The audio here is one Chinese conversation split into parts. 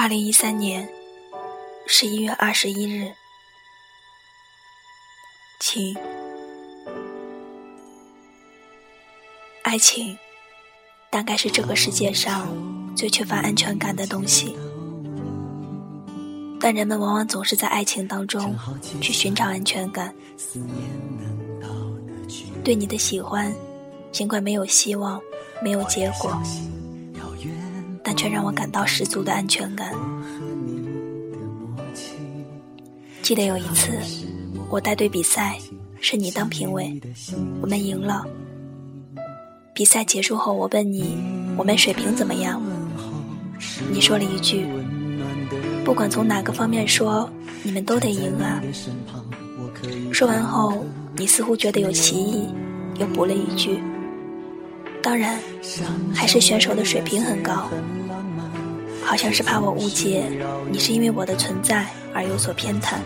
二零一三年十一月二十一日，晴，爱情大概是这个世界上最缺乏安全感的东西，但人们往往总是在爱情当中去寻找安全感。对你的喜欢，尽管没有希望，没有结果。但却让我感到十足的安全感。记得有一次，我带队比赛，是你当评委，我们赢了。比赛结束后，我问你，我们水平怎么样？你说了一句：“不管从哪个方面说，你们都得赢啊。”说完后，你似乎觉得有歧义，又补了一句。当然，还是选手的水平很高，好像是怕我误解你是因为我的存在而有所偏袒。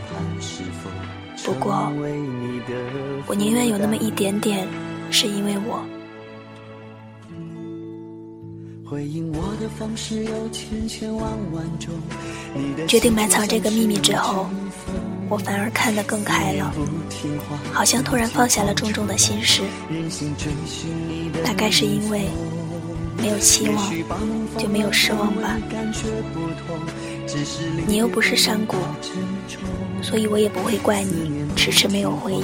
不过，我宁愿有那么一点点是因为我。决定埋藏这个秘密之后。我反而看得更开了，好像突然放下了重重的心事。大概是因为没有期望，就没有失望吧。你又不是山谷，所以我也不会怪你迟迟没有回应。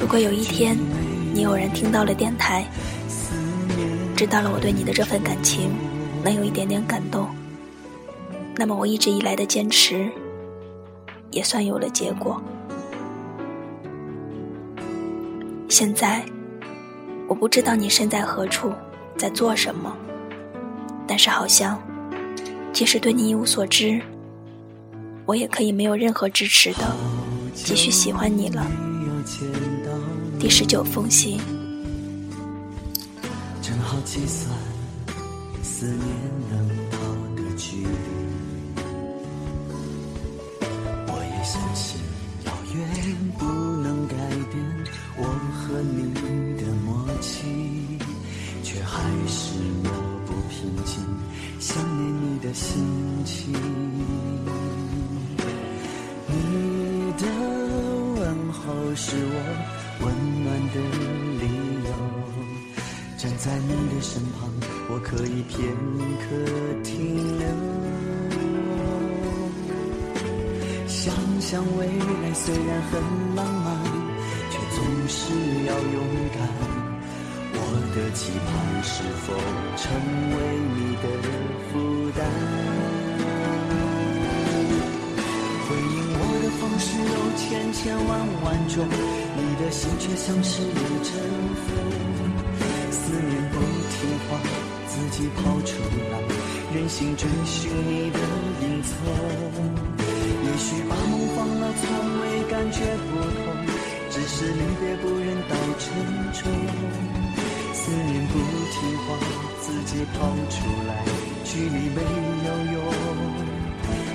如果有一天你偶然听到了电台，知道了我对你的这份感情，能有一点点感动，那么我一直以来的坚持。也算有了结果。现在，我不知道你身在何处，在做什么，但是好像，即使对你一无所知，我也可以没有任何支持的继续喜欢你了。第十九封信。正好计算思念能相信遥远不能改变我和你的默契，却还是我不平静想念你的心情。你的问候是我温暖的理由，站在你的身旁，我可以片刻停留。想想未来虽然很浪漫，却总是要勇敢。我的期盼是否成为你的负担？回应我的方式有千千万万种，你的心却像是一阵风。思念不听话，自己跑出来，任性追寻你的影踪。也许把梦放了，从未感觉不同，只是离别不忍到沉重。思念不听话，自己跑出来，距离没有用，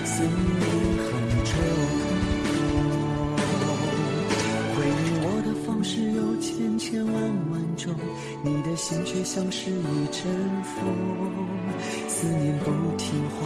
思念很重。回应我的方式有千千万万种，你的心却像是一阵风。思念不听话，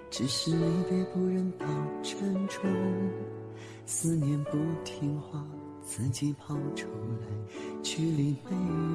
只是离别不忍到沉重，思念不听话，自己跑出来，去离没有用，思念。